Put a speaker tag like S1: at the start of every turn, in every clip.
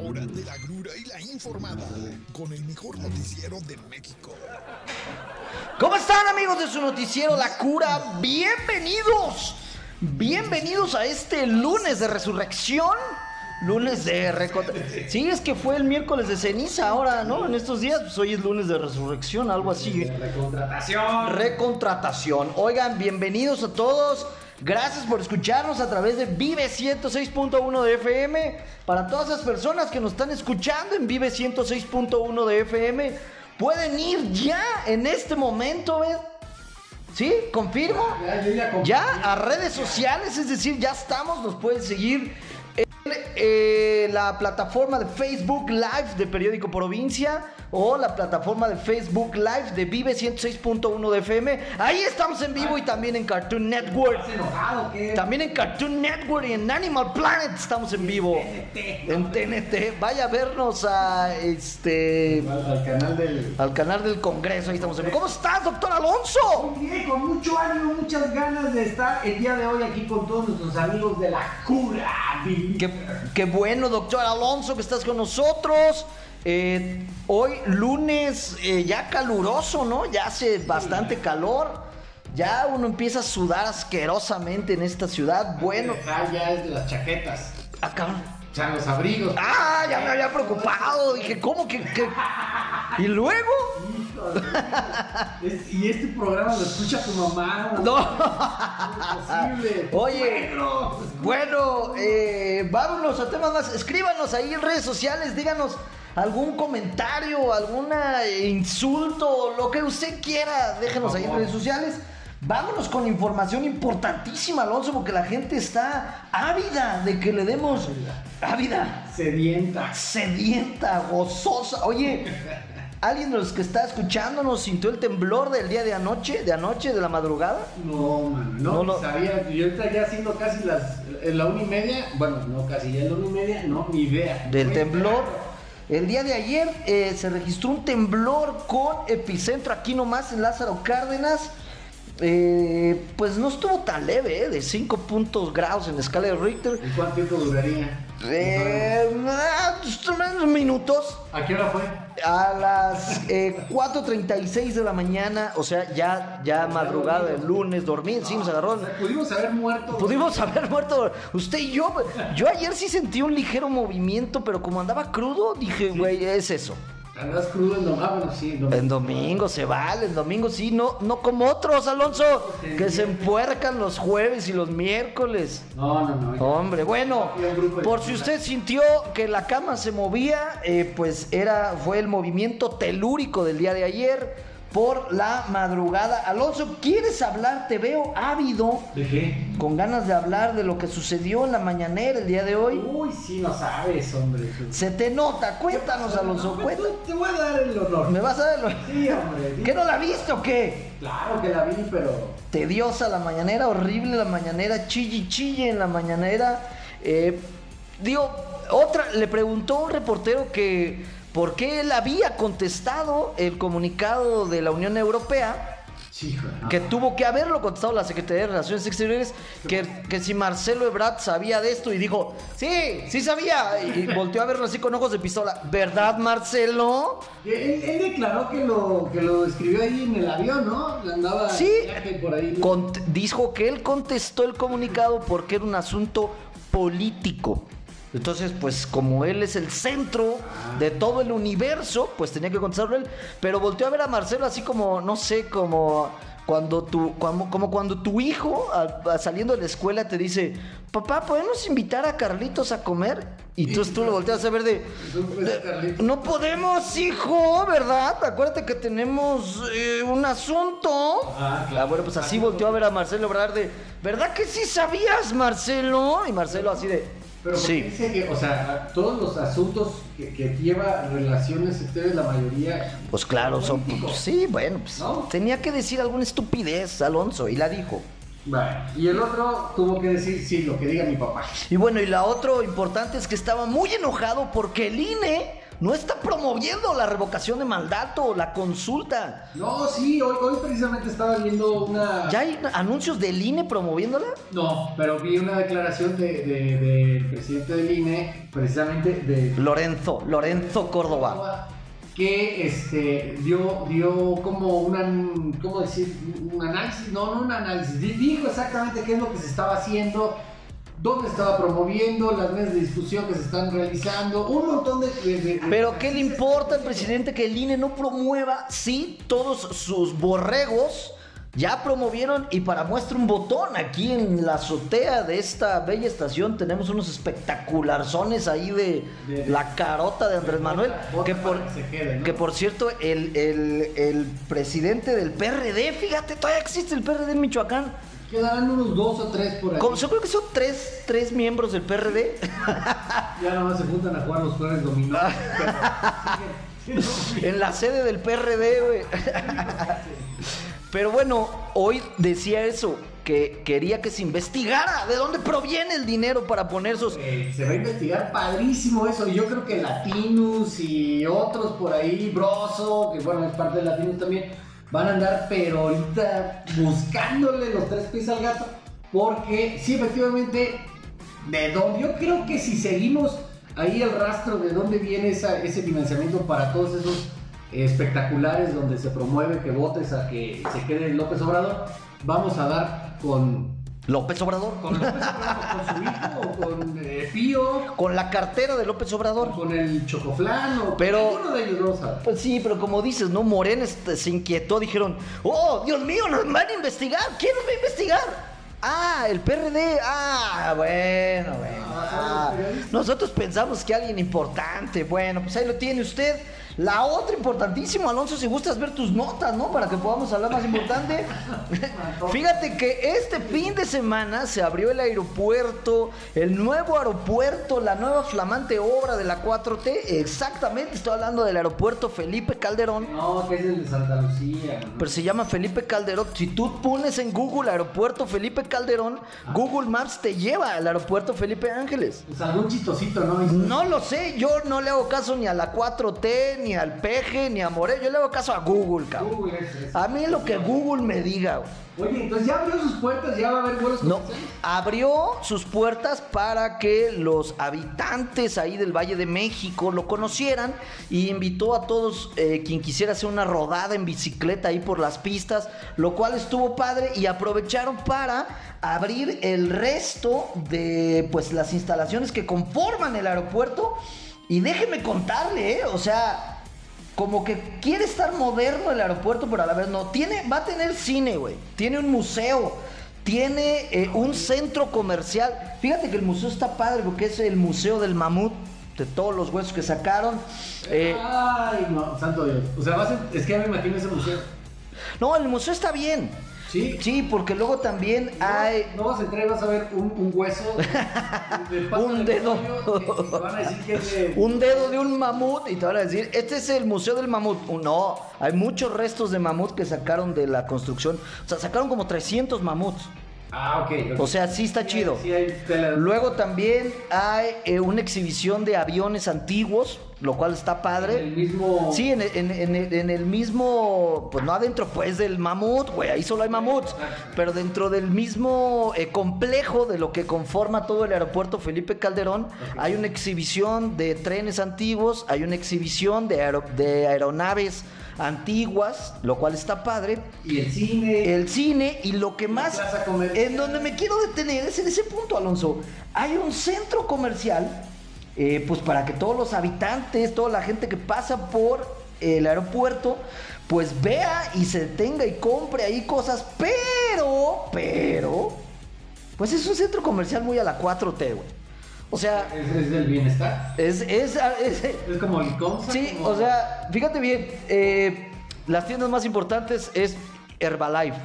S1: Hora de la grura y la informada con el mejor noticiero de México.
S2: ¿Cómo están amigos de su noticiero La Cura? Bienvenidos. Bienvenidos a este lunes de resurrección. Lunes de recontra... Sí, es que fue el miércoles de ceniza ahora, ¿no? En estos días, pues hoy es lunes de resurrección, algo así.
S3: Recontratación.
S2: Recontratación. Oigan, bienvenidos a todos. Gracias por escucharnos a través de Vive 106.1 de FM. Para todas esas personas que nos están escuchando en Vive 106.1 de FM, pueden ir ya en este momento, ¿ves? ¿Sí? ¿Confirmo?
S3: Ya, ya.
S2: Ya a redes sociales, es decir, ya estamos, nos pueden seguir en eh, la plataforma de Facebook Live de Periódico Provincia o la plataforma de Facebook Live de Vive 106.1 de FM. Ahí estamos en vivo y también en Cartoon Network. También en Cartoon Network y en Animal Planet estamos en vivo. En TNT. Vaya a vernos a este
S3: Al, al canal del.
S2: al canal del Congreso. Ahí estamos en vivo. ¿Cómo estás, doctor Alonso?
S3: Muy bien, con mucho ánimo, muchas ganas de estar el día de hoy aquí con todos nuestros amigos de la cura.
S2: Qué, qué bueno, doctor Alonso, que estás con nosotros. Eh, hoy lunes eh, ya caluroso, ¿no? Ya hace bastante calor. Ya uno empieza a sudar asquerosamente en esta ciudad. Bueno,
S3: Dejar ya es de las chaquetas.
S2: ah, cabrón.
S3: O sea, los abrigos.
S2: Ah, ya me había preocupado. Dije, ¿cómo que, que- Y luego.
S3: Y este programa lo escucha tu mamá.
S2: No.
S3: No es.
S2: Oye,
S3: Bueno.
S2: bueno, eh, vámonos a temas más. Escríbanos ahí en redes sociales, díganos algún comentario, algún insulto, lo que usted quiera, déjenos ahí en redes sociales. Vámonos con información importantísima, Alonso, porque la gente está ávida de que le demos ávida,
S3: Sedienta.
S2: sedienta, gozosa. Oye, ¿alguien de los que está escuchándonos sintió el temblor del día de anoche, de anoche, de la madrugada?
S3: No, mano, no,
S2: No, no.
S3: sabía. Y ahorita ya siendo casi las en la una y media, bueno, no casi ya en la una y media, no, ni idea.
S2: del temblor. El día de ayer eh, se registró un temblor con epicentro aquí nomás en Lázaro Cárdenas. Eh, pues no estuvo tan leve, eh, de 5 puntos grados en la escala de Richter.
S3: ¿Y cuánto tiempo duraría?
S2: Eh, unos minutos.
S3: ¿A qué hora fue?
S2: A las eh, 4.36 de la mañana, o sea, ya, ya madrugada del lunes, dormí, sí, nos agarró.
S3: Pudimos haber muerto.
S2: Pudimos haber muerto usted y yo. Yo ayer sí sentí un ligero movimiento, pero como andaba crudo, dije, güey, es eso.
S3: Andas crudo en domingo. Ah, bueno, sí, en domingo.
S2: En domingo se vale, en domingo sí, no, no como otros, Alonso, que se empuercan los jueves y los miércoles.
S3: No, no, no.
S2: Hombre, bueno, por si usted sintió que la cama se movía, eh, pues era, fue el movimiento telúrico del día de ayer por la madrugada. Alonso, ¿quieres hablar? Te veo ávido,
S3: ¿De qué?
S2: con ganas de hablar de lo que sucedió en la mañanera el día de hoy.
S3: Uy, sí, no sabes, hombre.
S2: Se te nota, cuéntanos, Alonso,
S3: No,
S2: cuéntanos.
S3: Te voy a dar el honor.
S2: ¿Me vas a dar lo-
S3: Sí, hombre.
S2: ¿Qué no la viste o qué?
S3: Claro que la vi, pero.
S2: tediosa la mañanera, horrible la mañanera, chille chille en la mañanera. Eh, digo, otra, le preguntó un reportero que por qué él había contestado el comunicado de la Unión Europea,
S3: Sí,
S2: que tuvo que haberlo contestado la Secretaría de Relaciones Exteriores, que, que si Marcelo Ebrard sabía de esto y dijo, sí, sí sabía, y volteó a verlo así con ojos de pistola, ¿verdad Marcelo?
S3: Él, él declaró que lo, que lo escribió ahí en el avión, ¿no? Andaba
S2: Sí, dijo que él contestó el comunicado porque era un asunto político. Entonces, pues como él es el centro de todo el universo, pues tenía que contestarlo él. Pero volteó a ver a Marcelo así como, no sé, como cuando tu, como, como cuando tu hijo a- saliendo de la escuela te dice, papá, ¿podemos invitar a Carlitos a comer? Y tú, tú lo volteas a ver de, no podemos, hijo, ¿verdad? Acuérdate que tenemos eh, un asunto.
S3: Ah, claro.
S2: bueno, pues así volteó a ver a Marcelo Ebrard de, ¿verdad que sí sabías, Marcelo? Y Marcelo así de,
S3: Pero
S2: sí.
S3: dice que, o sea, todos los asuntos que, que lleva relaciones exteriores, la mayoría.
S2: Pues claro, son,
S3: políticos.
S2: sí, bueno, pues
S3: ¿No?
S2: tenía que decir alguna estupidez, Alonso, y la dijo.
S3: Vale. Y el otro tuvo que decir, sí, lo que diga mi papá.
S2: Y bueno, y la otra importante es que estaba muy enojado porque el INE no está promoviendo la revocación de mandato, la consulta.
S3: No, sí, hoy, hoy precisamente estaba viendo una...
S2: ¿Ya hay anuncios del INE promoviéndola?
S3: No, pero vi una declaración de, de- del presidente del INE, precisamente de
S2: Lorenzo, Lorenzo Córdoba.
S3: que este, dio, dio como una, ¿cómo decir? Un análisis, no, no un análisis, di- dijo exactamente qué es lo que se estaba haciendo, dónde estaba promoviendo, las mesas de discusión que se están realizando, un montón de... de- de-
S2: Pero ¿qué le importa al presidente que el INE no promueva si todos sus borregos ya promovieron y para muestra un botón aquí en la azotea de esta bella estación tenemos unos espectacularzones ahí de
S3: De-
S2: la carota de Andrés Manuel que por,
S3: para que se quede, ¿no?
S2: que por cierto el, el- el presidente del PRD, fíjate, todavía existe el PRD en Michoacán.
S3: Quedarán unos dos o tres por ahí.
S2: Como- yo creo que son tres, tres miembros del PRD.
S3: Ya nomás se juntan a jugar los jueves dominó. pero siguen siendo-
S2: En la sede del PRD, güey. Pero bueno, hoy decía eso, que quería que se investigara de dónde proviene el dinero para poner esos...
S3: Eh, se va a investigar padrísimo eso. Y yo creo que Latinus y otros por ahí, Broso, que bueno, es parte de Latinus también, van a andar, pero ahorita buscándole los tres pies al gato. Porque sí, efectivamente, de dónde. Yo creo que si seguimos ahí el rastro de dónde viene ese financiamiento para todos esos espectaculares donde se promueve que votes a que se quede López Obrador, vamos a dar con
S2: López Obrador.
S3: con López Obrador, con su hijo, o con eh, Pío,
S2: Con la cartera de López Obrador.
S3: con el Chocoflán, o
S2: Pero-
S3: con de ellos, a ver.
S2: Pues sí, pero como dices, ¿no? Morena este, se inquietó, dijeron, oh, Dios mío, nos van a investigar, ¿quién nos va a investigar? Ah, el PRD, ah, bueno, bueno. ah. Nosotros pensamos que alguien importante, bueno, pues ahí lo tiene usted. La otra importantísima, Alonso, si gustas ver tus notas, ¿no? Para que podamos hablar más importante. Fíjate que este fin de semana se abrió el aeropuerto, el nuevo aeropuerto, la nueva flamante obra de la 4T. Exactamente, estoy hablando del aeropuerto Felipe Calderón.
S3: No, que es el de Santa Lucía. ¿no?
S2: Pero se llama Felipe Calderón. Si tú pones en Google aeropuerto Felipe Calderón, Google Maps te lleva al aeropuerto Felipe Ángeles.
S3: Pues algún chistosito, ¿no?
S2: No lo sé, yo no le hago caso ni a la 4T, ni al PG, ni a Morel. Yo le hago caso a Google, cabrón.
S3: Google es- es-
S2: A mí lo que Google me diga, güey.
S3: Oye, entonces ya abrió sus puertas, ya va a haber vuelos
S2: No, abrió sus puertas para que los habitantes ahí del Valle de México lo conocieran y invitó a todos eh, quien quisiera hacer una rodada en bicicleta ahí por las pistas, lo cual estuvo padre y aprovecharon para abrir el resto de pues las instalaciones que conforman el aeropuerto y déjeme contarle, ¿eh? o sea, como que quiere estar moderno el aeropuerto, pero a la vez no. Tiene, va a tener cine, güey. Tiene un museo. Tiene eh, un centro comercial. Fíjate que el museo está padre porque es el museo del mamut. De todos los huesos que sacaron. Eh,
S3: Ay, no, santo Dios. O sea, es que ya me imagino ese museo.
S2: no, el museo está bien.
S3: Sí.
S2: Sí, porque luego también hay.
S3: No vas a entrar y vas a ver un, un hueso
S2: Un
S3: de
S2: dedo.
S3: pollo y te van a decir que es de...
S2: Un dedo de un mamut y te van a decir, este es el museo del mamut. Uh, No, hay muchos restos de mamut que sacaron de la construcción. O sea, sacaron como 300 mamuts.
S3: Ah, ok. ok.
S2: O sea, sí está
S3: Sí,
S2: chido.
S3: Sí.
S2: Luego también hay eh, una exhibición de aviones antiguos, lo cual está padre.
S3: El mismo...
S2: Sí, en, en- en- en el mismo, pues no adentro pues del mamut, güey, ahí solo hay mamuts, pero dentro del mismo eh, complejo de lo que conforma todo el aeropuerto Felipe Calderón, hay una exhibición de trenes antiguos, hay una exhibición de, aero- de aeronaves antiguas, lo cual está padre.
S3: Y el cine.
S2: El cine y lo que más... En donde me quiero detener es en ese punto, Alonso. Hay un centro comercial, eh, pues para que todos los habitantes, toda la gente que pasa por el aeropuerto, pues vea y se detenga y compre ahí cosas, pero, pero, pues es un centro comercial muy a la 4T, güey. O sea,
S3: Es, es del bienestar.
S2: es, es, es-
S3: Es como Liconza.
S2: Sí,
S3: como-
S2: o sea, fíjate bien, eh, las tiendas más importantes es Herbalife.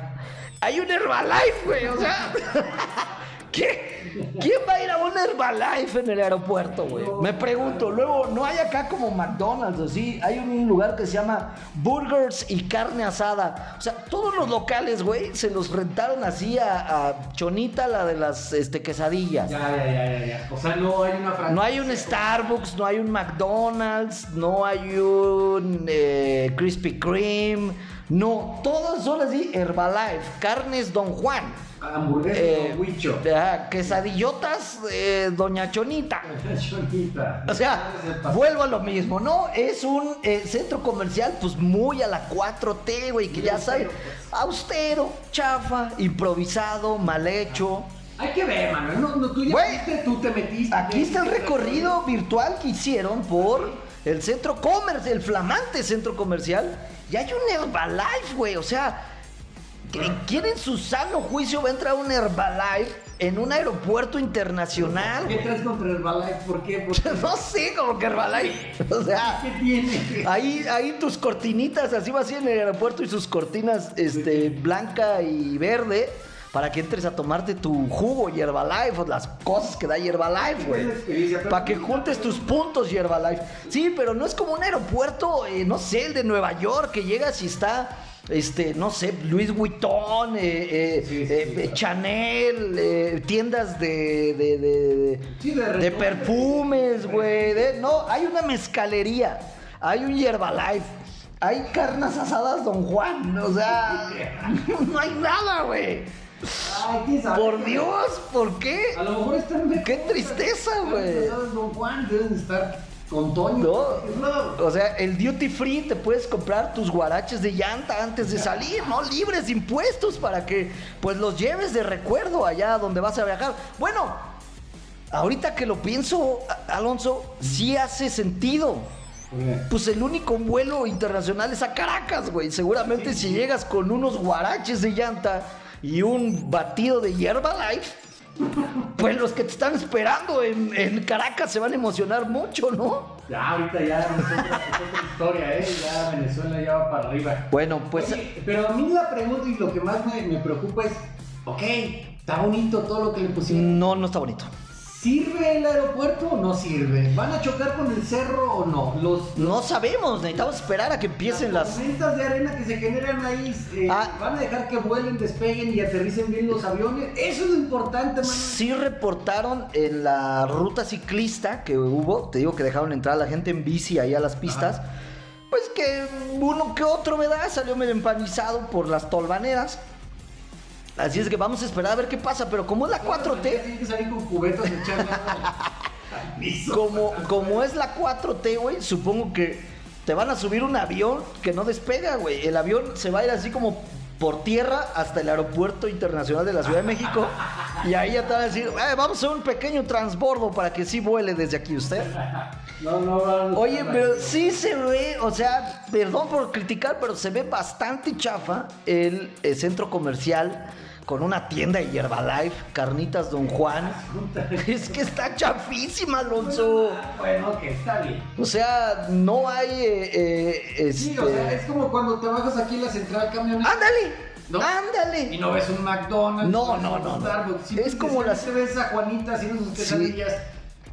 S2: Hay un Herbalife, güey, o sea, ¿qué? ¿Quién va a ir a un Herbalife en el aeropuerto, güey? Me pregunto. Luego, no hay acá como McDonald's o sí. Hay un lugar que se llama Burgers y Carne Asada. O sea, todos los locales, güey, se los rentaron así a, a Chonita, la de las este, quesadillas.
S3: Ya, ya, ya, ya, ya. O sea, no hay una franquicia.
S2: No hay un Starbucks, no hay un McDonald's, no hay un eh, Krispy Kreme. No, todos son así, Herbalife, carnes Don Juan.
S3: Hamburguesa
S2: eh,
S3: huicho.
S2: ah, quesadillotas eh, Doña Chonita.
S3: Chonita.
S2: O sea, vuelvo a lo mismo, ¿no? Es un eh, centro comercial, pues muy a la 4T, güey, que
S3: Muy
S2: ya saben.
S3: pues.
S2: Austero, chafa, improvisado, mal hecho.
S3: Hay que ver, Manuel. No, no, tú ya
S2: Güey,
S3: tú te metiste.
S2: Aquí está el recorrido virtual que hicieron por el centro comercial, el flamante centro comercial. Y hay un Herbalife, güey. O sea, ¿quién en su sano juicio va a entrar a un Herbalife en un aeropuerto internacional?
S3: ¿Qué traes contra Herbalife? ¿Por qué? ¿Por qué?
S2: No sé, como que Herbalife. O sea,
S3: ¿Qué tiene?
S2: ahí, ahí tus cortinitas, así va así en el aeropuerto y sus cortinas este, blanca y verde. Para que entres a tomarte tu jugo Herbalife, o las cosas que da Herbalife, güey. Para que juntes tus puntos Herbalife. Sí, pero no es como un aeropuerto, eh, no sé, el de Nueva York, que llegas y está, este, no sé, Luis Vuitton, eh, eh,
S3: Sí, sí,
S2: eh. Chanel, tiendas de, de, de-
S3: Sí, de
S2: de perfumes, güey. No, hay una mezcalería, hay un Herbalife, hay carnas asadas Don Juan, o sea, no hay nada, güey.
S3: Ay.
S2: Por Dios, ¿por qué?
S3: A lo mejor están de
S2: Qué tristeza, güey.
S3: Don Juan deben estar con Toño.
S2: No. O sea, el duty free te puedes comprar tus guaraches de llanta antes de salir, ¿no? Libres de impuestos para que pues los lleves de recuerdo allá donde vas a viajar. Bueno, ahorita que lo pienso, Alonso, sí hace sentido. Pues el único vuelo internacional es a Caracas, güey. Seguramente si llegas con unos guaraches de llanta y un batido de Herbalife, pues los que te están esperando en, en Caracas se van a emocionar mucho, ¿no?
S3: Ya, ahorita ya es otra, es otra historia, ¿eh? Ya Venezuela ya va para arriba.
S2: Bueno, pues
S3: Oye, pero a mí la pregunta y lo que más me, me preocupa es, ok, está bonito todo lo que le pusieron.
S2: no, no está bonito.
S3: ¿Sirve el aeropuerto o no sirve? ¿Van a chocar con el cerro o no? Los,
S2: No sabemos, necesitamos esperar a que empiecen las...
S3: tormentas de arena que se generan ahí, eh,
S2: Ah.
S3: ¿van a dejar que vuelen, despeguen y aterricen bien los aviones? Eso es lo importante, man.
S2: Sí reportaron en la ruta ciclista que hubo, te digo que dejaron entrar a la gente en bici ahí a las pistas, pues que uno que otro, ¿verdad? Salió medio empanizado por las tolvaneras. Así es que vamos a esperar a ver qué pasa, pero como es la 4T,
S3: Tienen que salir con cubetas de echarle agua al piso.
S2: como, como es la 4T, güey, supongo que te van a subir un avión que no despega, güey. El avión se va a ir así como por tierra hasta el aeropuerto internacional de la Ciudad de México. Y ahí ya te van a decir, "Eh, vamos a hacer un pequeño transbordo para que sí vuele desde aquí usted.
S3: No, no a-
S2: Oye, pero sí se ve, o sea, perdón por criticar, pero se ve bastante chafa el, eh, centro comercial con una tienda de Herbalife, carnitas Don Juan. Es que está chafísima, Alonso.
S3: Bueno, que está bien.
S2: O sea, no hay eh, eh,
S3: Sí, o sea, es
S2: este.
S3: como cuando te bajas aquí en la central camioneta.
S2: ¡Ándale!
S3: ¿No? Y
S2: ¡Ándale!
S3: no ves un McDonald's.
S2: No, no, no, no.
S3: Starbucks.
S2: Es como las-
S3: te ves a Juanita haciendo sus quesadillas.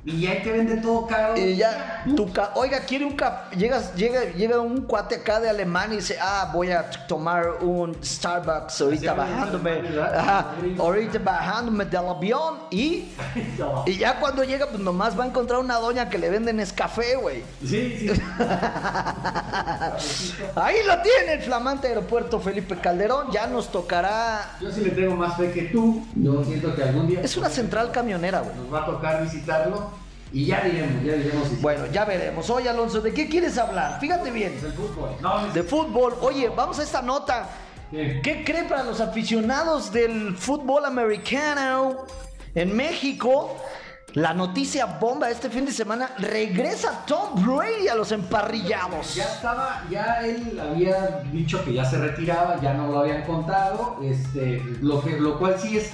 S3: Y ahí te venden todo caro.
S2: Y ya, tu ca- oiga, quiere un café. Llegas, llega, llega un cuate acá de Alemania y dice, ah, voy a tomar un Starbucks ahorita bajándome. ahorita bajándome del avión y.
S3: No.
S2: Y ya cuando llega, pues nomás va a encontrar una doña que le venden café, güey.
S3: Sí, sí.
S2: Ahí lo tiene el flamante aeropuerto Felipe Calderón. Ya nos tocará.
S3: Yo sí le tengo más fe que tú. Yo siento que algún día
S2: Es una central camionera, güey.
S3: nos va a tocar visitarlo. Y ya diremos, ya diremos si
S2: Bueno, ya veremos. Oye, Alonso, ¿de qué quieres hablar? Fíjate bien.
S3: es el fútbol. No,
S2: De fútbol. Oye, vamos a esta nota.
S3: ¿Qué?
S2: ¿Qué cree para los aficionados del fútbol americano en México? La noticia bomba este fin de semana regresa Tom Brady a los emparrillados.
S3: Ya estaba, ya él había dicho que ya se retiraba, ya no lo habían contado, este, lo que, lo cual sí es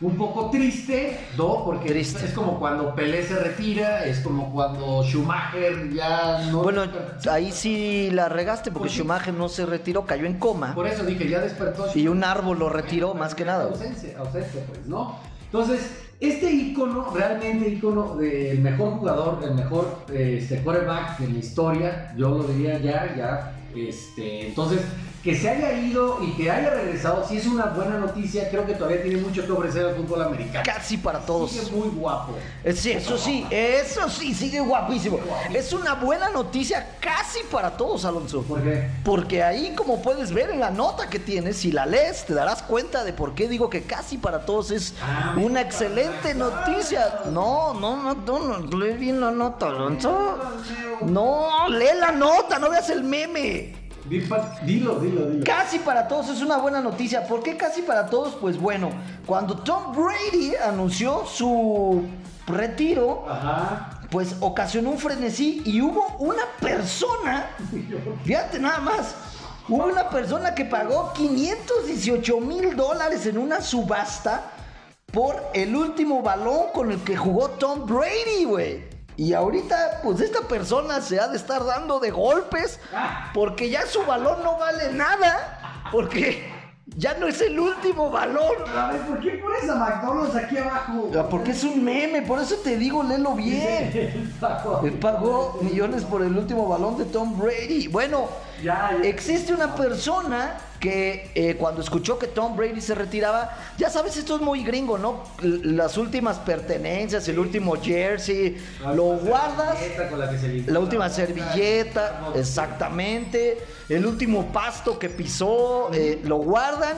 S3: un poco triste, ¿no? Porque
S2: Triste.
S3: es como cuando Pelé se retira, es como cuando Schumacher ya no.
S2: Bueno, ahí sí la regaste porque. Schumacher no se retiró, cayó en coma
S3: Por eso dije, ya despertó
S2: y un árbol lo retiró más que nada. güey.
S3: Ausencia, ausencia, pues, ¿no? Entonces, Este icono, realmente icono del mejor jugador, el mejor este, quarterback de la historia, yo lo diría ya, ya. Este, entonces, que se haya ido y que haya regresado, sí es una buena noticia. Creo que todavía tiene mucho que ofrecer al fútbol americano.
S2: Casi para todos.
S3: Sigue muy guapo.
S2: Eh, Sí, eso sí, eso sí, sigue guapísimo. Es una buena noticia casi para todos, Alonso.
S3: ¿Por qué?
S2: Porque ahí, como puedes ver en la nota que tienes, si la lees, te darás cuenta de por qué digo que casi para todos es
S3: Ah,
S2: una excelente noticia. No, no, no, no, no, lee bien la nota, Alonso. No, lee la nota, no veas el meme.
S3: Dilo, dilo, dilo.
S2: Casi para todos es una buena noticia. ¿Por qué casi para todos? Pues bueno, cuando Tom Brady anunció su retiro,
S3: Ajá.
S2: pues ocasionó un frenesí y hubo una persona, fíjate nada más, hubo una persona que pagó 518 mil dólares en una subasta por el último balón con el que jugó Tom Brady, güey. Y ahorita, pues esta persona se ha de estar dando de golpes porque ya su balón no vale nada, porque ya no es el último balón.
S3: A ver, ¿por qué pones a McDonald's aquí abajo?
S2: Ah, Porque es un meme, por eso te digo, léelo bien. Pagó millones por el último balón de Tom Brady. Bueno,
S3: Ya, ya.
S2: existe una persona que eh, cuando escuchó que Tom Brady se retiraba, ya sabes, esto es muy gringo, ¿no? L- Las últimas pertenencias, el último jersey, lo guardas.
S3: con la que se
S2: La última servilleta, exactamente. El último pasto que pisó, eh, lo guardan,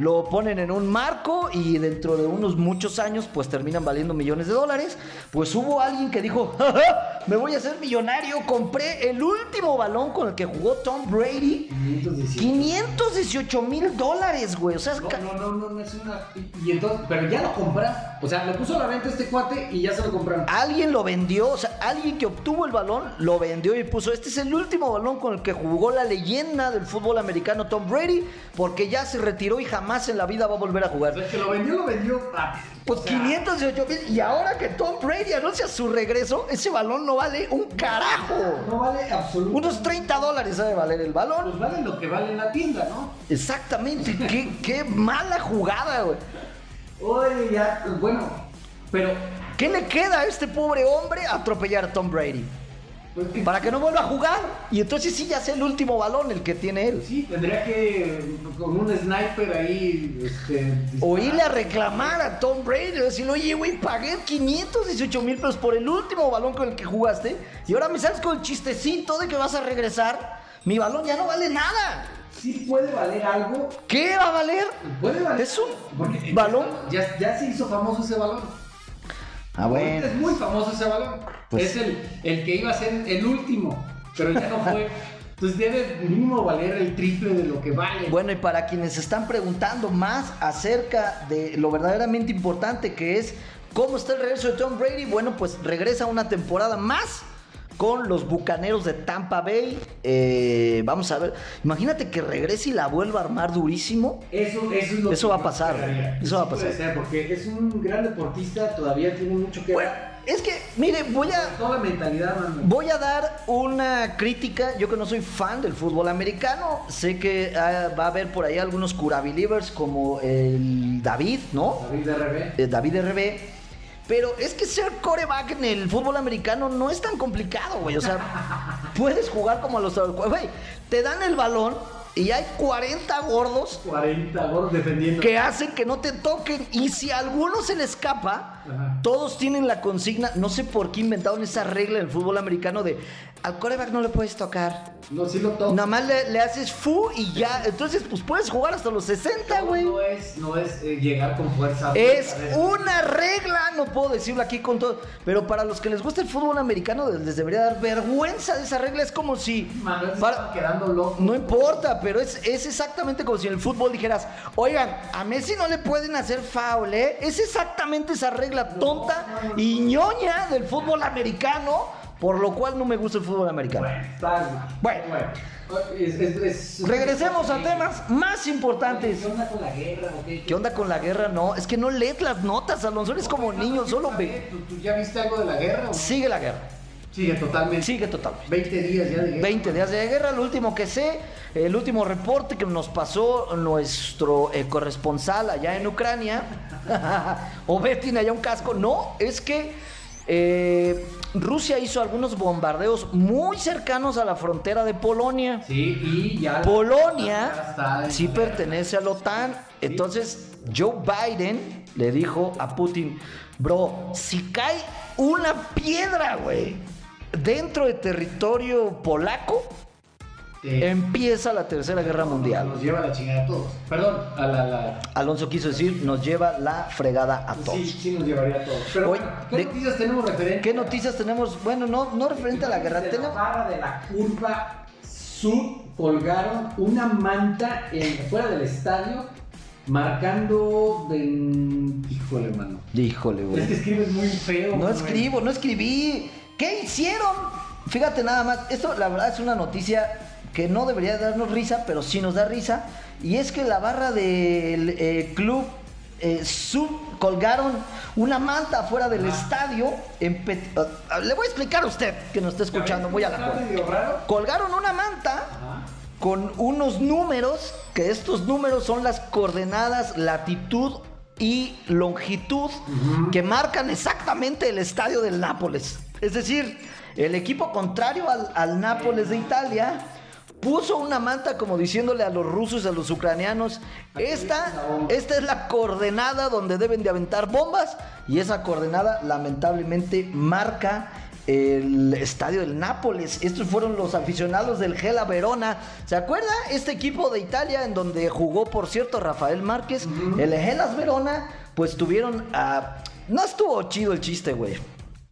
S2: lo ponen en un marco y dentro de unos muchos años, pues terminan valiendo millones de dólares. Pues hubo alguien que dijo: "Ja, ja, Me voy a hacer millonario. Compré el último balón con el que jugó Tom Brady.
S3: 518.
S2: 518 mil dólares, güey. O sea, es ca-
S3: No, no, no, no es una. Y entonces, pero ya lo compraron. O sea, lo puso a la venta este cuate y ya se lo compraron.
S2: Alguien lo vendió, o sea, alguien que obtuvo el balón lo vendió y puso, este es el último balón con el que jugó la leyenda del fútbol americano Tom Brady, porque ya se retiró y jamás en la vida va a volver a jugar.
S3: el que lo vendió, lo vendió rápido.
S2: Pues
S3: O sea,
S2: 518 mil, y ahora que Tom Brady anuncia su regreso, ese balón no vale un carajo.
S3: No vale absolutamente.
S2: Unos 30 dólares debe valer el balón.
S3: Pues vale lo que vale en la tienda, ¿no?
S2: Exactamente, qué, qué mala jugada, güey.
S3: Oye, ya, pues, bueno, pero.
S2: ¿Qué le queda a este pobre hombre atropellar a Tom Brady? Para que no vuelva a jugar. Y entonces sí ya sea el último balón el que tiene él.
S3: Sí, tendría que con un sniper ahí. Este,
S2: O irle a reclamar a Tom Brady, decirle, oye, güey, pagué 518 mil pesos por el último balón con el que jugaste y ahora me sales con el chistecito de que vas a regresar. Mi balón ya no vale nada.
S3: Sí puede valer algo.
S2: ¿Qué va a valer?
S3: Puede valer.
S2: Es un
S3: Porque
S2: balón.
S3: Ya, ya se hizo famoso ese balón.
S2: Ah,
S3: Es muy famoso ese balón.
S2: Pues-
S3: Es el, el que iba a ser el último, pero ya no fue. Entonces debe mínimo valer el triple de lo que vale.
S2: Bueno, y para quienes están preguntando más acerca de lo verdaderamente importante que es cómo está el regreso de Tom Brady, bueno, pues regresa una temporada más con los Bucaneros de Tampa Bay. Eh, vamos a ver, imagínate que regrese y la vuelva a armar durísimo.
S3: Eso, eso es lo
S2: Eso
S3: que
S2: va a pasar, eso va a pasar.
S3: ser, porque es un gran deportista, todavía tiene mucho que
S2: Bueno, es que, mire, voy a...
S3: Toda mentalidad, mano.
S2: Voy a dar una crítica. Yo que no soy fan del fútbol americano, sé que ah, va a haber por ahí algunos curabilivers como el David, ¿no?
S3: David RB.
S2: eh, David RB. Pero es que ser coreback en el fútbol americano no es tan complicado, güey. O sea, puedes jugar como a los. Güey, te dan el balón y hay 40 gordos
S3: 40 gordos defendiendo.
S2: que hacen que no te toquen. Y si a alguno se le escapa,
S3: Ajá.
S2: todos tienen la consigna. No sé por qué inventaron esa regla en el fútbol americano de al coreback no le puedes tocar.
S3: No, sí lo toca.
S2: Nada más le, le haces fu y ya. Entonces, pues puedes jugar hasta los 60, güey.
S3: No es, no es eh, llegar con fuerza.
S2: Es una regla, no puedo decirlo aquí con todo, pero para los que les gusta el fútbol americano les debería dar vergüenza de esa regla, es como si...
S3: Manuel se
S2: para-
S3: quedando loco.
S2: no importa, pero es, es exactamente como si en el fútbol dijeras, oigan, a Messi no le pueden hacer foul, ¿eh? Es exactamente esa regla tonta y ñoña del fútbol americano, por lo cual no me gusta el fútbol americano.
S3: Bueno,
S2: Bueno.
S3: Es- es- es-
S2: Regresemos a temas más importantes.
S3: ¿Qué onda con la guerra? o qué?
S2: ¿Qué onda con la guerra? No, es que no lees las notas, Alonso, eres como niño, solo ve.
S3: ¿Tú, tú ya viste algo de la guerra? o no?
S2: Sigue la guerra.
S3: Sigue totalmente.
S2: Sigue totalmente.
S3: 20 días ya de guerra.
S2: 20 días de guerra, lo último que sé, el último reporte que nos pasó nuestro eh, corresponsal allá en Ucrania, o Ver tiene allá un casco. No, es que eh, Rusia hizo algunos bombardeos muy cercanos a la frontera de Polonia.
S3: Sí, y ya.
S2: Polonia
S3: ya está en
S2: sí pertenece a la OTAN. Entonces, Joe Biden le dijo a Putin, bro, si cae una piedra, güey, dentro de territorio polaco,
S3: Sí.
S2: empieza la Tercera Guerra Mundial.
S3: Nos lleva la chingada a todos. Perdón, a la. la-
S2: Alonso quiso decir, nos lleva la fregada a todos.
S3: Sí, sí nos llevaría a todos. Pero bueno, ¿qué
S2: de-
S3: noticias tenemos referente?
S2: ¿Qué noticias tenemos? Bueno, no, no referente a la guerra.
S3: De la barra de la curva sur colgaron una manta en, fuera del estadio marcando de... Híjole, hermano.
S2: Híjole, güey.
S3: Es que escribes muy feo.
S2: No escribo, no escribí. ¿Qué hicieron? Fíjate nada más, esto la verdad es una noticia que no debería darnos risa, pero sí nos da risa. Y es que la barra del eh, club eh, Sud colgaron una manta afuera del estadio. en ah, le voy a explicar a usted que nos está escuchando, voy a la. Colgaron una manta con unos números, que estos números son las coordenadas latitud y longitud que marcan exactamente el estadio del Nápoles. Es decir, el equipo contrario al, al Nápoles de Italia puso una manta como diciéndole a los rusos, a los ucranianos, esta, esta es la coordenada donde deben de aventar bombas y esa coordenada lamentablemente marca el estadio del Nápoles. Estos fueron los aficionados del Gela Verona. ¿Se acuerda? Este equipo de Italia en donde jugó, por cierto, Rafael Márquez. El Gelas Verona, pues tuvieron a... No estuvo chido el chiste, güey.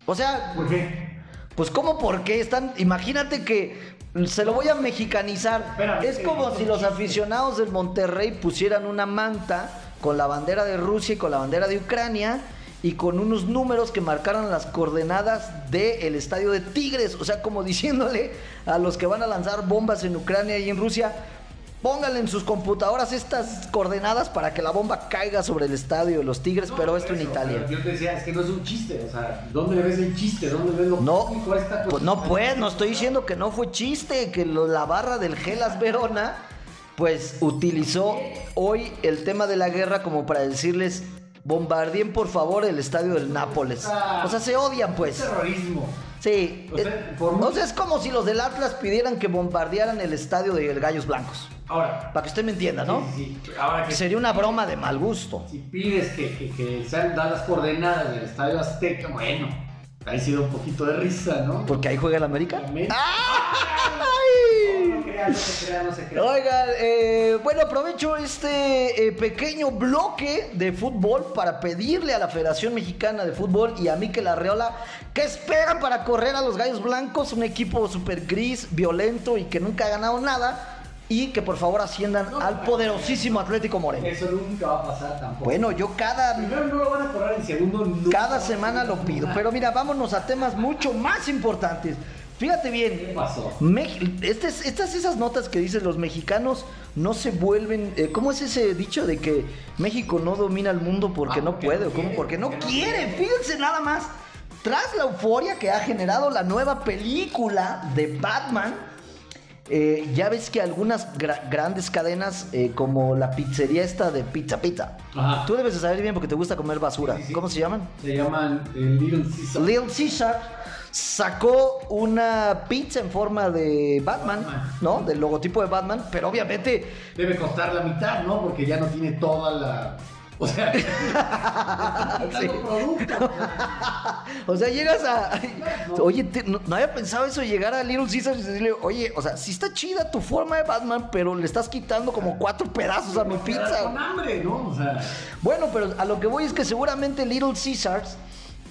S2: O sea,
S3: ¿Por qué?
S2: pues ¿cómo por qué están? Imagínate que se lo voy a mexicanizar.
S3: Espérame,
S2: es como si los aficionados del Monterrey pusieran una manta con la bandera de Rusia y con la bandera de Ucrania y con unos números que marcaran las coordenadas del estadio de Tigres, o sea, como diciéndole a los que van a lanzar bombas en Ucrania y en Rusia, pónganle en sus computadoras estas coordenadas para que la bomba caiga sobre el estadio de los Tigres, pero esto en Italia.
S3: Yo te decía, es que no es un chiste. O sea, ¿dónde ves el chiste? ¿Dónde ves lo
S2: No,
S3: cómico a esta
S2: pues no pues, no estoy diciendo que no fue chiste, que lo- la barra del Gelas Verona, pues utilizó hoy el tema de la guerra como para decirles, bombardeen por favor el estadio del Nápoles. O sea, se odian
S3: Es
S2: pues.
S3: terrorismo.
S2: Sí.
S3: O sea, por
S2: O
S3: mucho-
S2: sea, es como si los del Atlas pidieran que bombardearan el estadio de Gallos Blancos.
S3: Ahora,
S2: Para que usted me entienda, ¿no?
S3: sí, sí. Ahora que
S2: Sería una broma de mal gusto.
S3: si pides que, que, que sean dadas las coordenadas del Estadio Azteca, bueno, ahí sí da un poquito de risa, ¿no?
S2: Porque ahí juega el América.
S3: Amén.
S2: ¡Ay!
S3: No no se crea, no se crea.
S2: Oigan, eh, bueno, aprovecho este eh, pequeño bloque de fútbol para pedirle a la Federación Mexicana de Fútbol y a Mikel Arreola que esperan para correr a los Gallos Blancos, un equipo súper gris, violento y que nunca ha ganado nada, y que por favor asciendan al poderosísimo Atlético Moreno.
S3: Eso nunca va a pasar tampoco.
S2: Bueno, yo cada,
S3: Primero no lo van a correr, en segundo no.
S2: cada semana lo pido, pero mira, vámonos a temas mucho más importantes. Fíjate bien,
S3: ¿Qué pasó?
S2: Estas, estas esas notas que dicen los mexicanos no se vuelven. eh, ¿Cómo es ese dicho de que México no domina el mundo porque
S3: Ah,
S2: no puede?
S3: no
S2: ¿o cómo? Porque no quiere.
S3: quiere.
S2: Fíjense nada más. Tras la euforia que ha generado la nueva película de Batman, eh, ya ves que algunas gra- grandes cadenas, eh, como la pizzería esta de Pizza Pizza,
S3: Ajá.
S2: tú debes de saber bien porque te gusta comer basura.
S3: Sí, sí, sí.
S2: ¿Cómo se llaman?
S3: Se llaman eh, Little Caesar.
S2: Little Caesar sacó una pizza en forma de Batman,
S3: Batman.
S2: ¿no? Del logotipo de Batman, pero obviamente
S3: Debe costar la mitad, ¿no? Porque ya no tiene toda la. O sea, producto.
S2: O sea, llegas a. Oye, te- no, no había pensado eso, llegar a Little Caesar y decirle, oye, o sea, sí está chida tu forma de Batman, pero le estás quitando como cuatro pedazos a mi
S3: Con
S2: pizza.
S3: hambre, ¿no? O sea,
S2: Bueno, pero a lo que voy es que seguramente Little Caesars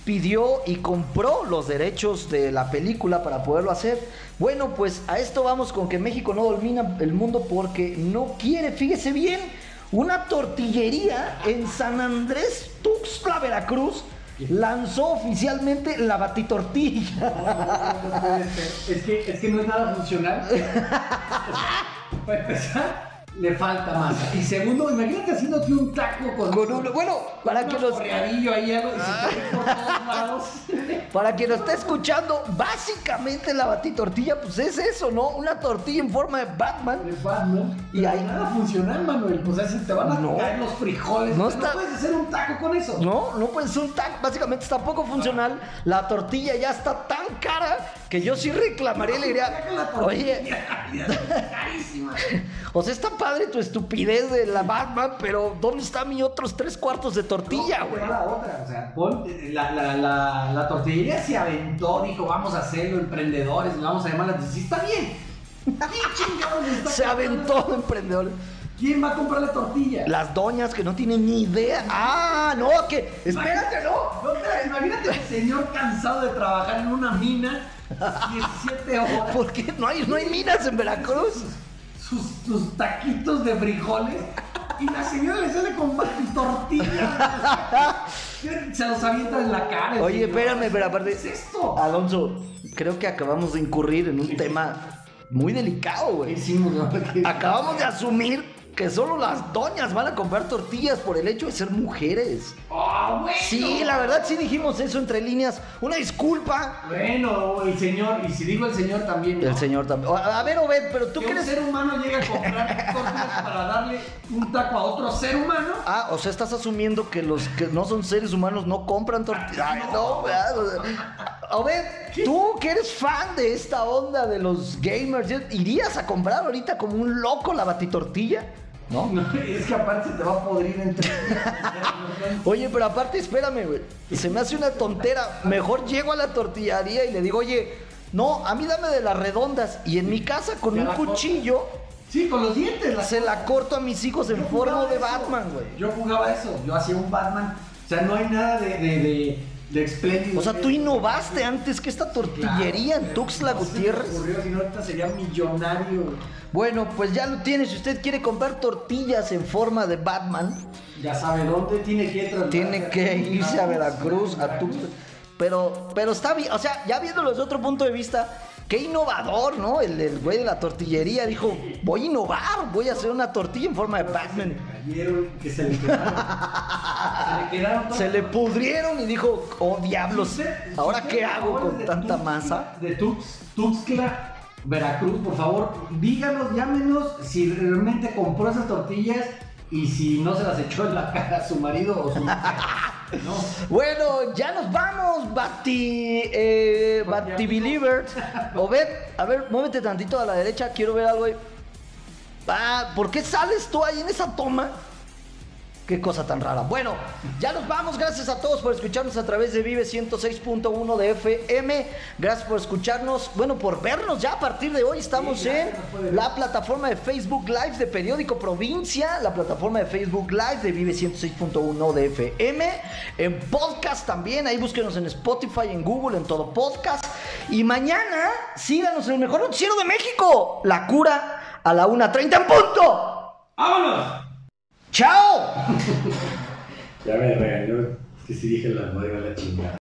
S2: pidió y compró los derechos de la película para poderlo hacer. Bueno, pues a esto vamos con que México no domina el mundo porque no quiere, fíjese bien, una tortillería en San Andrés, Tuxtla, Veracruz, lanzó oficialmente la batitortilla.
S3: no es, que, es que no es nada funcional. Para empezar, le falta masa. Y segundo, imagínate haciéndote un taco con,
S2: Con un- bueno, para
S3: un
S2: que los-
S3: ahí algo, y se te ve por todos lados.
S2: Para quien lo esté escuchando, básicamente la batitortilla, pues es eso, ¿no? Una tortilla en forma de Batman.
S3: de Batman.
S2: Y ahí-
S3: nada funcional, Manuel. O sea, se te van a
S2: No.
S3: caer los frijoles.
S2: No
S3: No, puedes hacer un taco con eso.
S2: No, no puede ser un tac, básicamente está poco funcional. La tortilla ya está tan cara que yo sí reclamaría y le diría, oye.
S3: Carísima.
S2: o sea, está padre tu estupidez de la Batman, pero ¿dónde están mis otros tres cuartos de tortilla,
S3: No,
S2: güey?
S3: pero la otra, o sea, pon- la, la, la, la tortillería se aventó, dijo, vamos a hacerlo, emprendedores, vamos a llamar la atención. Está bien. ¿Quién chingados le está
S2: Se aventó de emprendedor.
S3: ¿Quién va a comprar la tortilla?
S2: Las doñas que no tienen ni idea. Ah, no, que. Espérate, no.
S3: No, espera, imagínate el señor cansado de trabajar en una mina 17 horas.
S2: ¿Por qué no hay, no hay minas en Veracruz?
S3: Sus, sus taquitos de frijoles. Y la señora le sale con tortilla. Se los avienta en la cara.
S2: Oye,
S3: señor.
S2: espérame, pero aparte.
S3: ¿Qué es esto?
S2: Alonso, creo que acabamos de incurrir en un tema muy delicado,
S3: ¿Qué
S2: güey.
S3: hicimos? no? ¿Qué-
S2: Acabamos de asumir que solo las doñas van a comprar tortillas por el hecho de ser mujeres.
S3: ¡Ah, bueno!
S2: Sí, la verdad sí dijimos eso entre líneas. Una disculpa.
S3: Bueno, el señor, y si digo el señor también. ¿no?
S2: El señor también. A ver, Obed, pero tú
S3: que un
S2: crees.
S3: ser humano llega a comprar tortillas para darle un taco a otro ser humano.
S2: Ah, o sea, estás asumiendo que los que no son seres humanos no compran tortillas. Ay, no, ¿verdad? O sea, Obed, tú que eres fan de esta onda de los gamers, ¿irías a comprar ahorita como un loco la batitortilla? ¿No?
S3: No, es que aparte se te va a podrir entre.
S2: Oye, pero aparte, espérame, güey. Se me hace una tontera. Mejor llego a la tortillería y le digo, oye, no, a mí dame de las redondas. Y en mi casa con un cuchillo
S3: Sí, con los dientes. la-
S2: se la corto a mis hijos en forma de
S3: eso.
S2: Batman, güey.
S3: Yo jugaba eso. Yo hacía un Batman. O sea, no hay nada de, de, de, de espléndido.
S2: O sea, tú innovaste antes que esta tortillería en Tuxtla
S3: No se
S2: Gutiérrez.
S3: ocurrió, si no, ahorita sería millonario.
S2: Bueno, pues ya lo tiene. Si usted quiere comprar tortillas en forma de Batman,
S3: Ya sabe dónde tiene que trasladarse.
S2: tiene que irse a Veracruz, a Tuxtla. Pero, pero está bien, o sea, ya viéndolo desde otro punto de vista, qué innovador, ¿no? El, el güey de la tortillería dijo, voy a innovar, voy a hacer una tortilla en forma de Batman.
S3: Cayeron, que se le quedaron. se le quedaron todas-
S2: Se le pudrieron y dijo, oh diablos,
S3: usted-
S2: ¿ahora
S3: usted,
S2: qué hago con tanta masa?
S3: De Tux, Tuxtla, Veracruz, por favor, díganos, llámenos si realmente compró esas tortillas y si no se las echó en la cara a su marido o su mujer. No.
S2: Bueno, ya nos vamos, Bati, eh, Bati Believers. O ver, a ver, muévete tantito a la derecha, quiero ver algo ahí. Ah, ¿por qué sales tú ahí en esa toma? Qué cosa tan rara. Bueno, ya nos vamos. Gracias a todos por escucharnos a través de Vive 106.1 de FM. Gracias por escucharnos. Bueno, por vernos ya a partir de hoy. Estamos
S3: Sí,
S2: en la plataforma de Facebook Live de Periódico Provincia, la plataforma de Facebook Live de Vive 106.1 de FM, en podcast también, ahí búsquenos en Spotify, en Google, en todo podcast. Y mañana síganos en el mejor noticiero de México, La Cura a la 1.30 en punto.
S3: ¡Vámonos!
S2: ¡Chao!
S3: Ya me regañó que si dije la madre a la chingada.